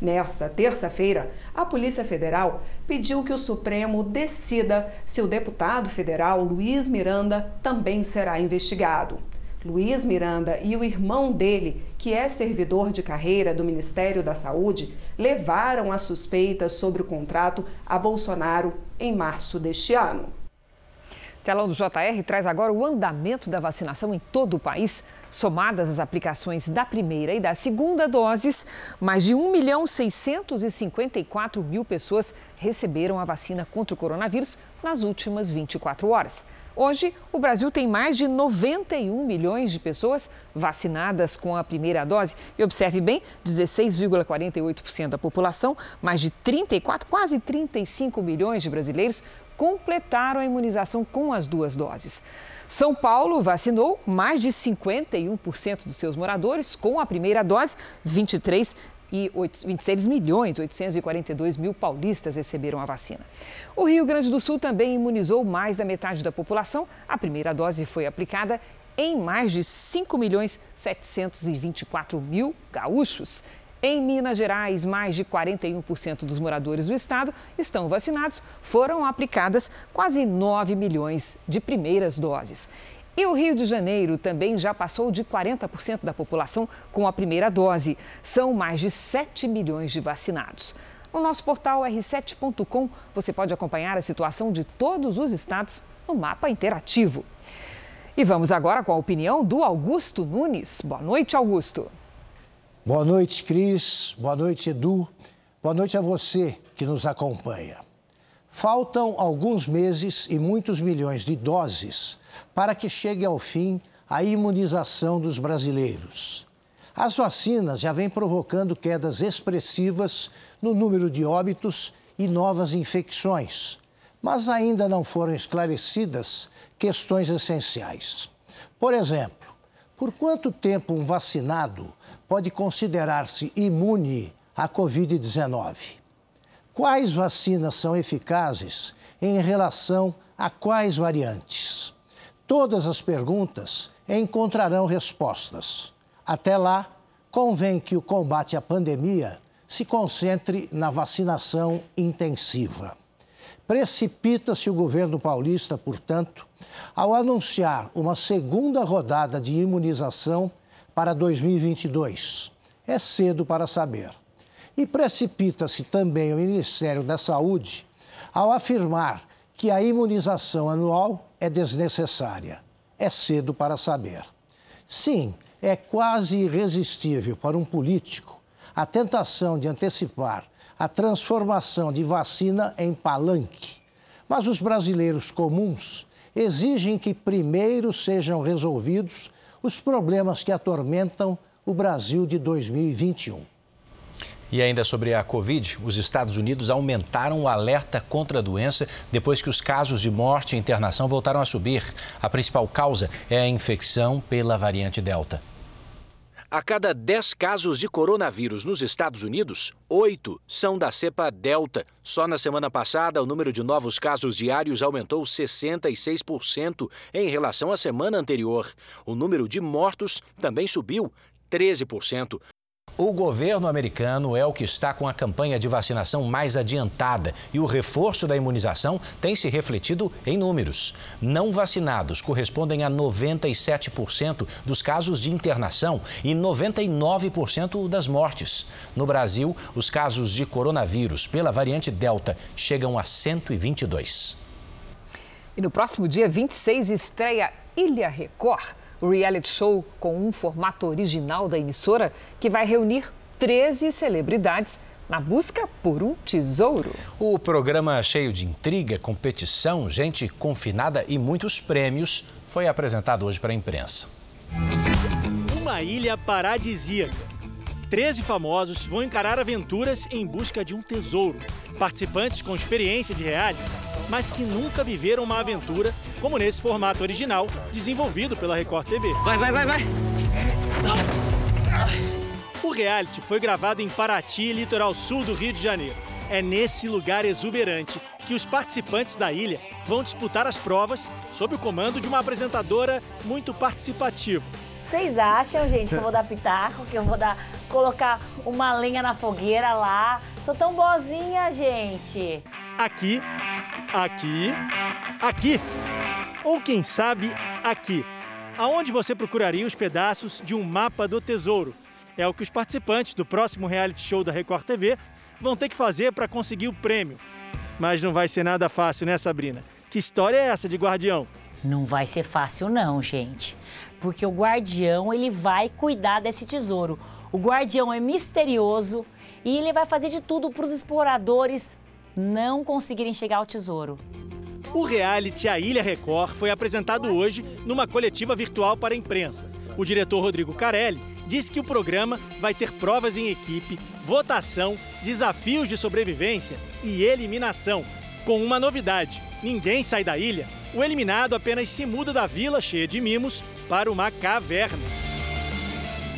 [SPEAKER 39] Nesta terça-feira, a Polícia Federal pediu que o Supremo decida se o deputado federal Luiz Miranda também será investigado. Luiz Miranda e o irmão dele, que é servidor de carreira do Ministério da Saúde, levaram as suspeitas sobre o contrato a Bolsonaro em março deste ano.
[SPEAKER 3] Telão do JR traz agora o andamento da vacinação em todo o país. Somadas as aplicações da primeira e da segunda doses, mais de 1 milhão 654 mil pessoas receberam a vacina contra o coronavírus nas últimas 24 horas. Hoje, o Brasil tem mais de 91 milhões de pessoas vacinadas com a primeira dose. E observe bem, 16,48% da população, mais de 34, quase 35 milhões de brasileiros completaram a imunização com as duas doses. São Paulo vacinou mais de 51% dos seus moradores com a primeira dose, 23 e 26 milhões 842 mil paulistas receberam a vacina. O Rio Grande do Sul também imunizou mais da metade da população. A primeira dose foi aplicada em mais de 5 milhões 724 mil gaúchos. Em Minas Gerais, mais de 41% dos moradores do estado estão vacinados. Foram aplicadas quase 9 milhões de primeiras doses. E o Rio de Janeiro também já passou de 40% da população com a primeira dose. São mais de 7 milhões de vacinados. No nosso portal r7.com você pode acompanhar a situação de todos os estados no mapa interativo. E vamos agora com a opinião do Augusto Nunes. Boa noite, Augusto.
[SPEAKER 41] Boa noite, Cris. Boa noite, Edu. Boa noite a você que nos acompanha. Faltam alguns meses e muitos milhões de doses para que chegue ao fim a imunização dos brasileiros. As vacinas já vêm provocando quedas expressivas no número de óbitos e novas infecções, mas ainda não foram esclarecidas questões essenciais. Por exemplo, por quanto tempo um vacinado pode considerar-se imune à Covid-19? Quais vacinas são eficazes em relação a quais variantes? Todas as perguntas encontrarão respostas. Até lá, convém que o combate à pandemia se concentre na vacinação intensiva. Precipita-se o governo paulista, portanto, ao anunciar uma segunda rodada de imunização para 2022. É cedo para saber. E precipita-se também o Ministério da Saúde ao afirmar que a imunização anual é desnecessária. É cedo para saber. Sim, é quase irresistível para um político a tentação de antecipar a transformação de vacina em palanque. Mas os brasileiros comuns exigem que primeiro sejam resolvidos os problemas que atormentam o Brasil de 2021.
[SPEAKER 2] E ainda sobre a Covid, os Estados Unidos aumentaram o alerta contra a doença depois que os casos de morte e internação voltaram a subir. A principal causa é a infecção pela variante Delta. A cada 10 casos de coronavírus nos Estados Unidos, 8 são da cepa Delta. Só na semana passada, o número de novos casos diários aumentou 66% em relação à semana anterior. O número de mortos também subiu 13%. O governo americano é o que está com a campanha de vacinação mais adiantada e o reforço da imunização tem se refletido em números. Não vacinados correspondem a 97% dos casos de internação e 99% das mortes. No Brasil, os casos de coronavírus pela variante Delta chegam a 122.
[SPEAKER 3] E no próximo dia 26 estreia Ilha Record reality show com um formato original da emissora que vai reunir 13 celebridades na busca por um tesouro.
[SPEAKER 2] O programa cheio de intriga, competição, gente confinada e muitos prêmios foi apresentado hoje para a imprensa.
[SPEAKER 42] Uma ilha paradisíaca 13 famosos vão encarar aventuras em busca de um tesouro. Participantes com experiência de realities, mas que nunca viveram uma aventura como nesse formato original desenvolvido pela Record TV.
[SPEAKER 43] Vai, vai, vai, vai!
[SPEAKER 42] O reality foi gravado em Paraty, litoral sul do Rio de Janeiro. É nesse lugar exuberante que os participantes da ilha vão disputar as provas sob o comando de uma apresentadora muito participativa
[SPEAKER 44] vocês acham, gente, que eu vou dar pitaco, que eu vou dar colocar uma lenha na fogueira lá? Sou tão boazinha, gente.
[SPEAKER 42] Aqui, aqui, aqui. Ou quem sabe aqui. Aonde você procuraria os pedaços de um mapa do tesouro? É o que os participantes do próximo reality show da Record TV vão ter que fazer para conseguir o prêmio. Mas não vai ser nada fácil, né, Sabrina? Que história é essa de guardião?
[SPEAKER 44] Não vai ser fácil não, gente porque o guardião ele vai cuidar desse tesouro. O guardião é misterioso e ele vai fazer de tudo para os exploradores não conseguirem chegar ao tesouro.
[SPEAKER 42] O reality A Ilha Record foi apresentado hoje numa coletiva virtual para a imprensa. O diretor Rodrigo Carelli disse que o programa vai ter provas em equipe, votação, desafios de sobrevivência e eliminação. Com uma novidade: ninguém sai da ilha. O eliminado apenas se muda da vila cheia de mimos para uma caverna.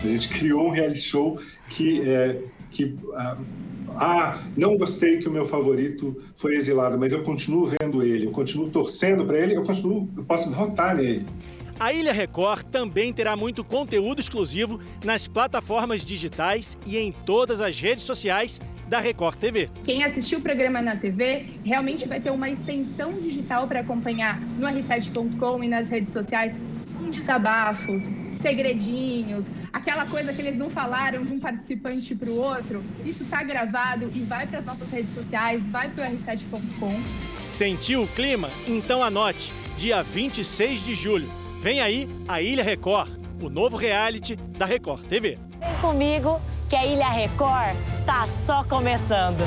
[SPEAKER 43] A gente criou um reality show que, é, que ah, ah, não gostei que o meu favorito foi exilado, mas eu continuo vendo ele, eu continuo torcendo para ele, eu continuo, eu posso votar nele.
[SPEAKER 42] A Ilha Record também terá muito conteúdo exclusivo nas plataformas digitais e em todas as redes sociais da Record TV.
[SPEAKER 45] Quem assistiu o programa na TV realmente vai ter uma extensão digital para acompanhar no r7.com e nas redes sociais com desabafos, segredinhos, aquela coisa que eles não falaram de um participante para o outro. Isso está gravado e vai para as nossas redes sociais, vai para o r7.com.
[SPEAKER 42] Sentiu o clima? Então anote, dia 26 de julho. Vem aí a Ilha Record, o novo reality da Record TV.
[SPEAKER 44] Vem comigo que a Ilha Record tá só começando.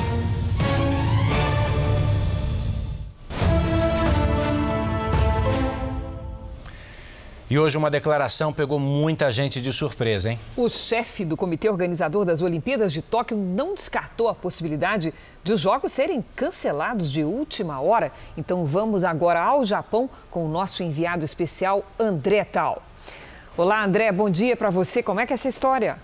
[SPEAKER 2] E hoje uma declaração pegou muita gente de surpresa, hein?
[SPEAKER 3] O chefe do comitê organizador das Olimpíadas de Tóquio não descartou a possibilidade de os jogos serem cancelados de última hora. Então vamos agora ao Japão com o nosso enviado especial André Tal. Olá, André, bom dia para você. Como é que é essa história?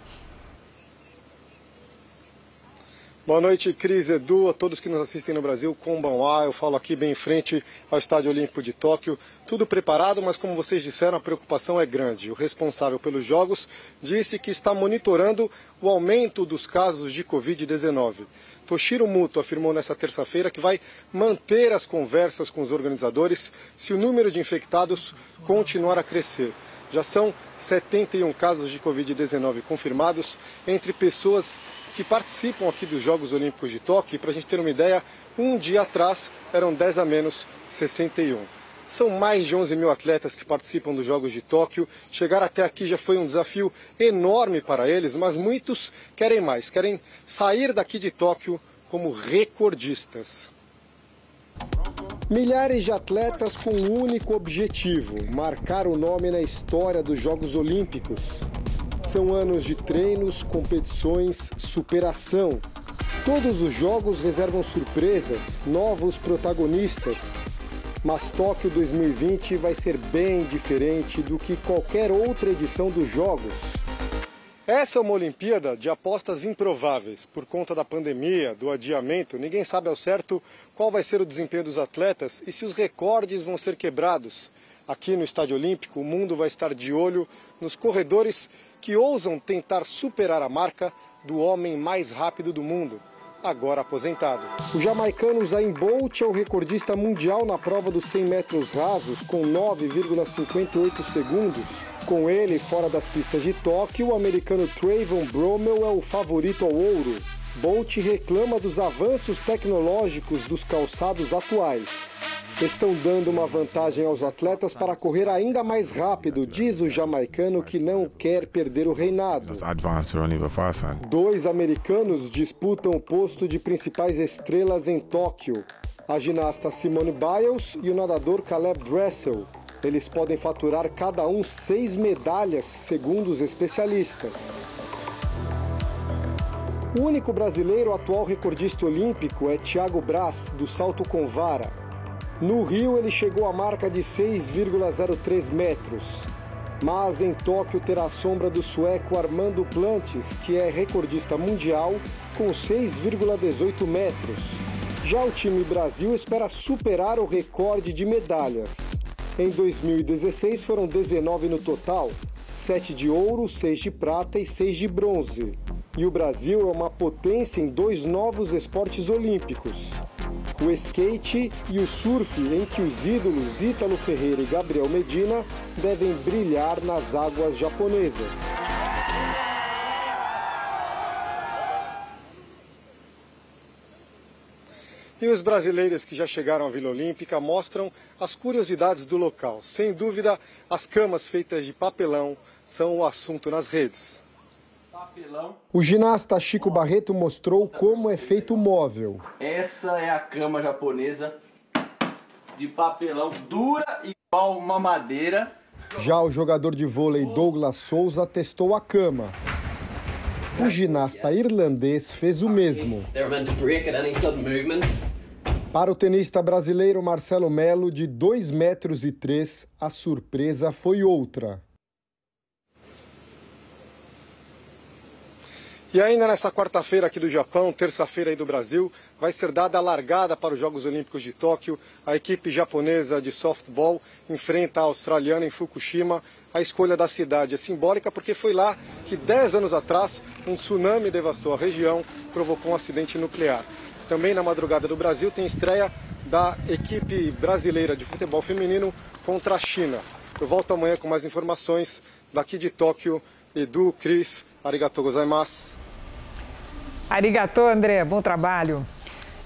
[SPEAKER 46] Boa noite, Cris, Edu, a todos que nos assistem no Brasil, Konbanwa. Eu falo aqui bem em frente ao Estádio Olímpico de Tóquio. Tudo preparado, mas como vocês disseram, a preocupação é grande. O responsável pelos Jogos disse que está monitorando o aumento dos casos de Covid-19. Toshiro Muto afirmou nesta terça-feira que vai manter as conversas com os organizadores se o número de infectados continuar a crescer. Já são 71 casos de Covid-19 confirmados entre pessoas que participam aqui dos Jogos Olímpicos de Tóquio. Para a gente ter uma ideia, um dia atrás eram 10 a menos 61. São mais de 11 mil atletas que participam dos Jogos de Tóquio. Chegar até aqui já foi um desafio enorme para eles, mas muitos querem mais, querem sair daqui de Tóquio como recordistas. Milhares de atletas com um único objetivo: marcar o nome na história dos Jogos Olímpicos. São anos de treinos, competições, superação. Todos os jogos reservam surpresas, novos protagonistas. Mas Tóquio 2020 vai ser bem diferente do que qualquer outra edição dos Jogos. Essa é uma Olimpíada de apostas improváveis. Por conta da pandemia, do adiamento, ninguém sabe ao certo qual vai ser o desempenho dos atletas e se os recordes vão ser quebrados. Aqui no Estádio Olímpico, o mundo vai estar de olho nos corredores que ousam tentar superar a marca do homem mais rápido do mundo, agora aposentado. O jamaicano Zayn Bolt é o recordista mundial na prova dos 100 metros rasos, com 9,58 segundos. Com ele fora das pistas de Tóquio, o americano Trayvon Bromell é o favorito ao ouro. Bolt reclama dos avanços tecnológicos dos calçados atuais estão dando uma vantagem aos atletas para correr ainda mais rápido, diz o jamaicano que não quer perder o reinado. Dois americanos disputam o posto de principais estrelas em Tóquio: a ginasta Simone Biles e o nadador Caleb Dressel. Eles podem faturar cada um seis medalhas, segundo os especialistas. O único brasileiro atual recordista olímpico é Thiago Braz, do salto com vara. No Rio, ele chegou à marca de 6,03 metros. Mas em Tóquio terá a sombra do sueco Armando Plantes, que é recordista mundial com 6,18 metros. Já o time Brasil espera superar o recorde de medalhas. Em 2016 foram 19 no total, 7 de ouro, 6 de prata e 6 de bronze. E o Brasil é uma potência em dois novos esportes olímpicos o skate e o surf, em que os ídolos Ítalo Ferreira e Gabriel Medina devem brilhar nas águas japonesas. E os brasileiros que já chegaram à Vila Olímpica mostram as curiosidades do local. Sem dúvida, as camas feitas de papelão são o assunto nas redes. O ginasta Chico Barreto mostrou como é feito o móvel.
[SPEAKER 47] Essa é a cama japonesa
[SPEAKER 48] de papelão dura igual uma madeira.
[SPEAKER 46] Já o jogador de vôlei Douglas Souza testou a cama. O ginasta irlandês fez o mesmo. Para o tenista brasileiro Marcelo Melo, de 2 metros e 3, a surpresa foi outra. E ainda nessa quarta-feira aqui do Japão, terça-feira aí do Brasil, vai ser dada a largada para os Jogos Olímpicos de Tóquio. A equipe japonesa de softball enfrenta a australiana em Fukushima. A escolha da cidade é simbólica porque foi lá que 10 anos atrás um tsunami devastou a região, provocou um acidente nuclear. Também na madrugada do Brasil tem estreia da equipe brasileira de futebol feminino contra a China. Eu volto amanhã com mais informações daqui de Tóquio. Edu, Cris, arigatou gozaimasu.
[SPEAKER 3] Arigatô, André. Bom trabalho.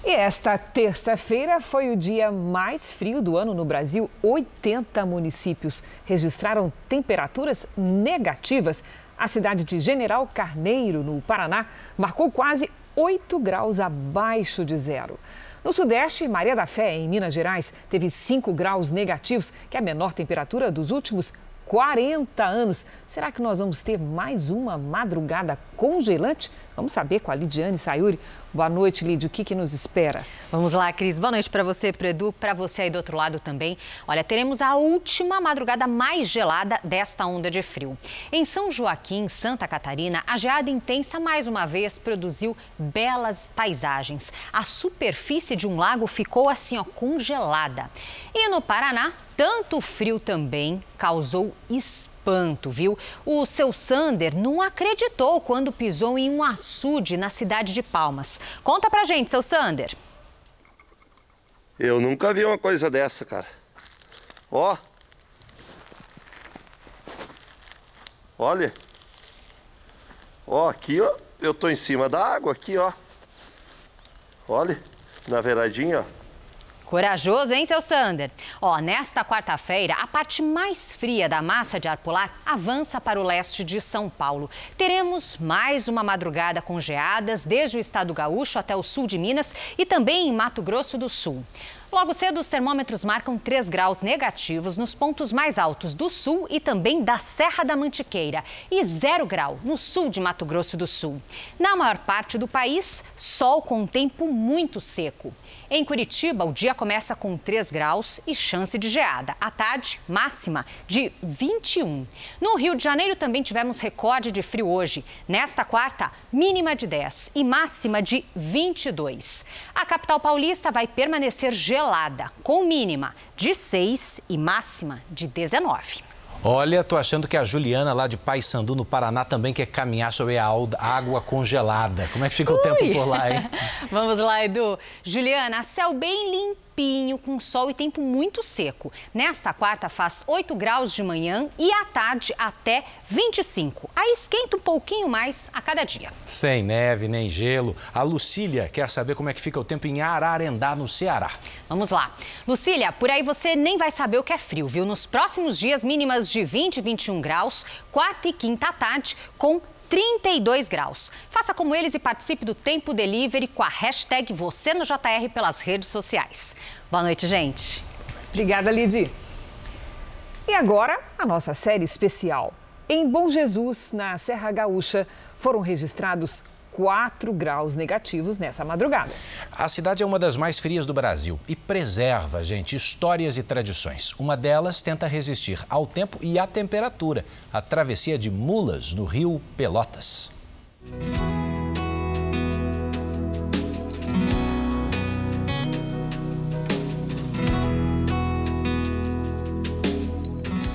[SPEAKER 3] E esta terça-feira foi o dia mais frio do ano no Brasil. 80 municípios registraram temperaturas negativas. A cidade de General Carneiro, no Paraná, marcou quase 8 graus abaixo de zero. No Sudeste, Maria da Fé, em Minas Gerais, teve 5 graus negativos, que é a menor temperatura dos últimos 40 anos. Será que nós vamos ter mais uma madrugada congelante? Vamos saber com a Lidiane Sayuri. Boa noite, Lidia. O que, que nos espera?
[SPEAKER 49] Vamos lá, Cris. Boa noite para você, para Edu, para você aí do outro lado também. Olha, teremos a última madrugada mais gelada desta onda de frio. Em São Joaquim, Santa Catarina, a geada intensa mais uma vez produziu belas paisagens. A superfície de um lago ficou assim, ó, congelada. E no Paraná, tanto frio também causou espanto, viu? O seu Sander não acreditou quando pisou em um açude na cidade de Palmas. Conta pra gente, seu Sander.
[SPEAKER 47] Eu nunca vi uma coisa dessa, cara. Ó. Olha. Ó, aqui, ó. Eu tô em cima da água, aqui, ó. Olha, na beiradinha, ó.
[SPEAKER 49] Corajoso, hein, seu Sander? Ó, nesta quarta-feira, a parte mais fria da massa de ar polar avança para o leste de São Paulo. Teremos mais uma madrugada com geadas, desde o estado gaúcho até o sul de Minas e também em Mato Grosso do Sul. Logo cedo, os termômetros marcam 3 graus negativos nos pontos mais altos do sul e também da Serra da Mantiqueira e 0 grau no sul de Mato Grosso do Sul. Na maior parte do país, sol com tempo muito seco. Em Curitiba, o dia começa com 3 graus e chance de geada. À tarde, máxima de 21. No Rio de Janeiro também tivemos recorde de frio hoje. Nesta quarta, mínima de 10 e máxima de 22. A capital paulista vai permanecer gelada gelada, com mínima de 6 e máxima de 19.
[SPEAKER 2] Olha, tô achando que a Juliana lá de Paysandu, no Paraná, também quer caminhar sobre a água congelada. Como é que fica Ui. o tempo por lá, hein?
[SPEAKER 49] Vamos lá, Edu. Juliana, céu bem limpo limpinho, com sol e tempo muito seco. Nesta quarta faz 8 graus de manhã e à tarde até 25. Aí esquenta um pouquinho mais a cada dia.
[SPEAKER 2] Sem neve nem gelo. A Lucília quer saber como é que fica o tempo em Ararendá, no Ceará.
[SPEAKER 49] Vamos lá. Lucília, por aí você nem vai saber o que é frio, viu? Nos próximos dias, mínimas de 20 e 21 graus, quarta e quinta à tarde, com 32 graus. Faça como eles e participe do Tempo Delivery com a hashtag Você no JR pelas redes sociais. Boa noite, gente.
[SPEAKER 3] Obrigada, Lidi. E agora, a nossa série especial. Em Bom Jesus, na Serra Gaúcha, foram registrados 4 graus negativos nessa madrugada.
[SPEAKER 2] A cidade é uma das mais frias do Brasil e preserva, gente, histórias e tradições. Uma delas tenta resistir ao tempo e à temperatura. A travessia de mulas no rio Pelotas.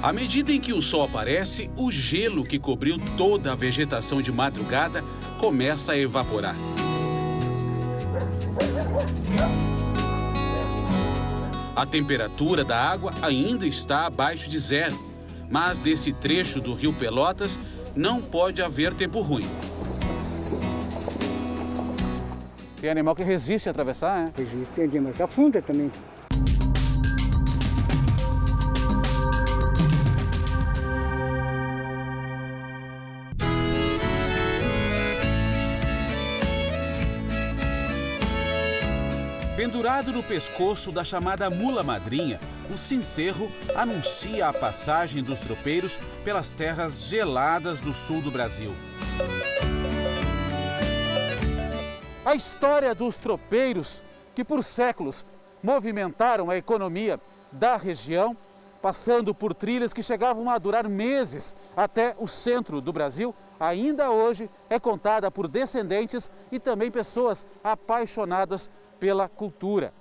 [SPEAKER 50] À medida em que o sol aparece, o gelo que cobriu toda a vegetação de madrugada começa a evaporar. A temperatura da água ainda está abaixo de zero, mas desse trecho do rio Pelotas não pode haver tempo ruim.
[SPEAKER 51] Tem animal que resiste a atravessar, né?
[SPEAKER 52] Resiste, tem animal que afunda também.
[SPEAKER 50] Pendurado no pescoço da chamada mula madrinha, o cincerro anuncia a passagem dos tropeiros pelas terras geladas do sul do Brasil.
[SPEAKER 42] A história dos tropeiros, que por séculos movimentaram a economia da região, passando por trilhas que chegavam a durar meses até o centro do Brasil, ainda hoje é contada por descendentes e também pessoas apaixonadas pela cultura.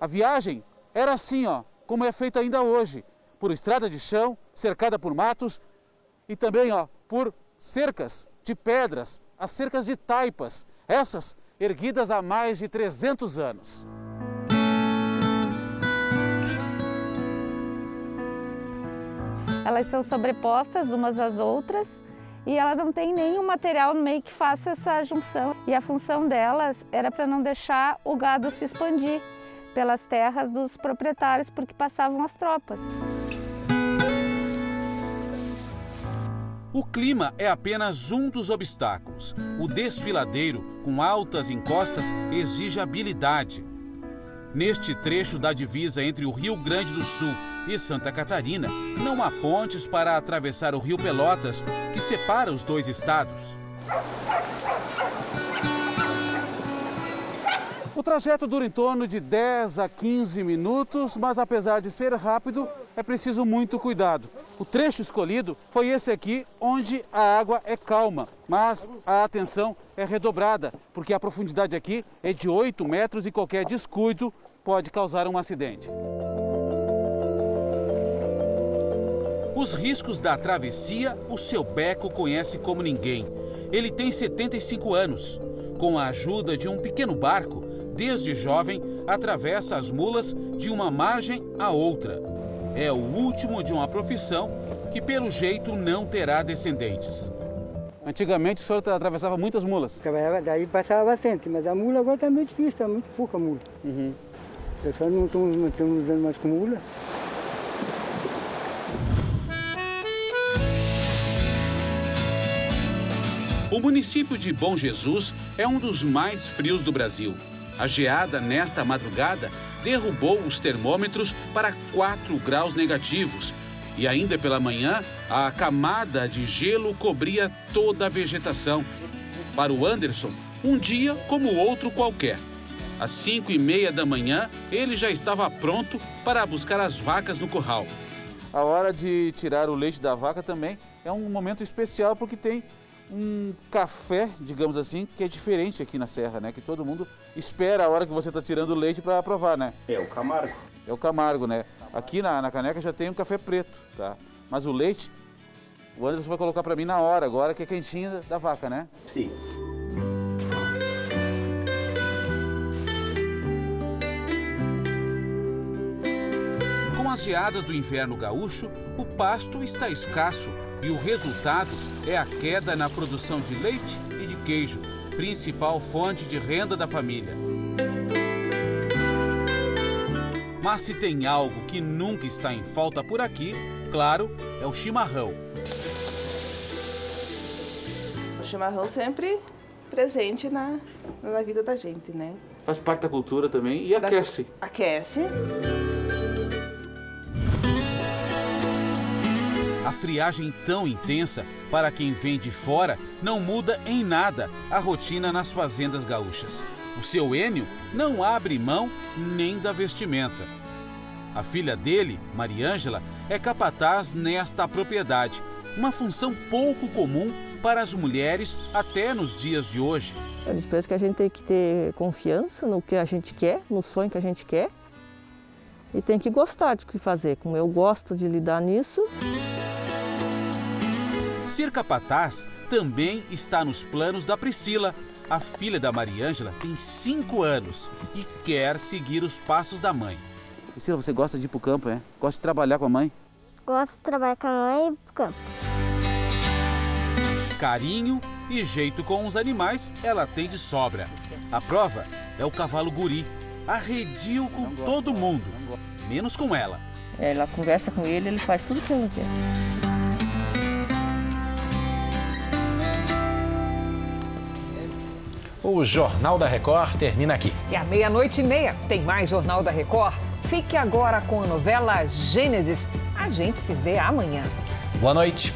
[SPEAKER 42] A viagem era assim, ó, como é feita ainda hoje, por estrada de chão, cercada por matos e também, ó, por cercas de pedras, as cercas de taipas, essas erguidas há mais de 300 anos.
[SPEAKER 53] Elas são sobrepostas umas às outras e ela não tem nenhum material no meio que faça essa junção. E a função delas era para não deixar o gado se expandir pelas terras dos proprietários, porque passavam as tropas.
[SPEAKER 50] O clima é apenas um dos obstáculos. O desfiladeiro, com altas encostas, exige habilidade. Neste trecho da divisa entre o Rio Grande do Sul e Santa Catarina, não há pontes para atravessar o Rio Pelotas, que separa os dois estados.
[SPEAKER 42] O trajeto dura em torno de 10 a 15 minutos, mas apesar de ser rápido, é preciso muito cuidado. O trecho escolhido foi esse aqui, onde a água é calma, mas a atenção é redobrada, porque a profundidade aqui é de 8 metros e qualquer descuido pode causar um acidente.
[SPEAKER 50] Os riscos da travessia, o seu Beco conhece como ninguém. Ele tem 75 anos. Com a ajuda de um pequeno barco, desde jovem, atravessa as mulas de uma margem a outra. É o último de uma profissão que, pelo jeito, não terá descendentes.
[SPEAKER 42] Antigamente o senhor atravessava muitas mulas?
[SPEAKER 52] Trabalhava, daí passava bastante, mas a mula agora está meio difícil, está muito pouca mula. Uhum. O pessoal não estão usando mais com mula.
[SPEAKER 50] O município de Bom Jesus é um dos mais frios do Brasil. A geada nesta madrugada derrubou os termômetros para 4 graus negativos. E ainda pela manhã, a camada de gelo cobria toda a vegetação. Para o Anderson, um dia como outro qualquer. Às 5 e meia da manhã, ele já estava pronto para buscar as vacas no curral.
[SPEAKER 42] A hora de tirar o leite da vaca também é um momento especial porque tem um café, digamos assim, que é diferente aqui na Serra, né? Que todo mundo espera a hora que você está tirando o leite para provar, né?
[SPEAKER 54] É o Camargo.
[SPEAKER 42] É o Camargo, né? Aqui na, na caneca já tem um café preto, tá? Mas o leite, o Anderson vai colocar para mim na hora, agora que é quentinho da vaca, né?
[SPEAKER 54] Sim.
[SPEAKER 50] Com as geadas do inverno gaúcho, o pasto está escasso e o resultado é a queda na produção de leite e de queijo, principal fonte de renda da família. Mas se tem algo que nunca está em falta por aqui, claro, é o chimarrão.
[SPEAKER 55] O chimarrão sempre presente na, na vida da gente, né?
[SPEAKER 42] Faz parte da cultura também e aquece.
[SPEAKER 55] Da, aquece.
[SPEAKER 50] A friagem tão intensa, para quem vem de fora, não muda em nada a rotina nas fazendas gaúchas. O seu Enio não abre mão nem da vestimenta. A filha dele, Mariângela, é capataz nesta propriedade, uma função pouco comum para as mulheres até nos dias de hoje.
[SPEAKER 56] Eu penso que a gente tem que ter confiança no que a gente quer, no sonho que a gente quer, e tem que gostar de fazer. Como eu gosto de lidar nisso.
[SPEAKER 50] Ser capataz também está nos planos da Priscila. A filha da Mariângela tem 5 anos e quer seguir os passos da mãe.
[SPEAKER 42] Priscila, você gosta de ir para o campo, é? Gosta de trabalhar com a mãe?
[SPEAKER 57] Gosto de trabalhar com a mãe e ir para o campo.
[SPEAKER 50] Carinho e jeito com os animais ela tem de sobra. A prova é o cavalo guri, arredio com todo mundo, menos com ela.
[SPEAKER 56] Ela conversa com ele, ele faz tudo que ela quer.
[SPEAKER 2] O Jornal da Record termina aqui.
[SPEAKER 3] E à meia-noite e meia tem mais Jornal da Record. Fique agora com a novela Gênesis. A gente se vê amanhã.
[SPEAKER 2] Boa noite.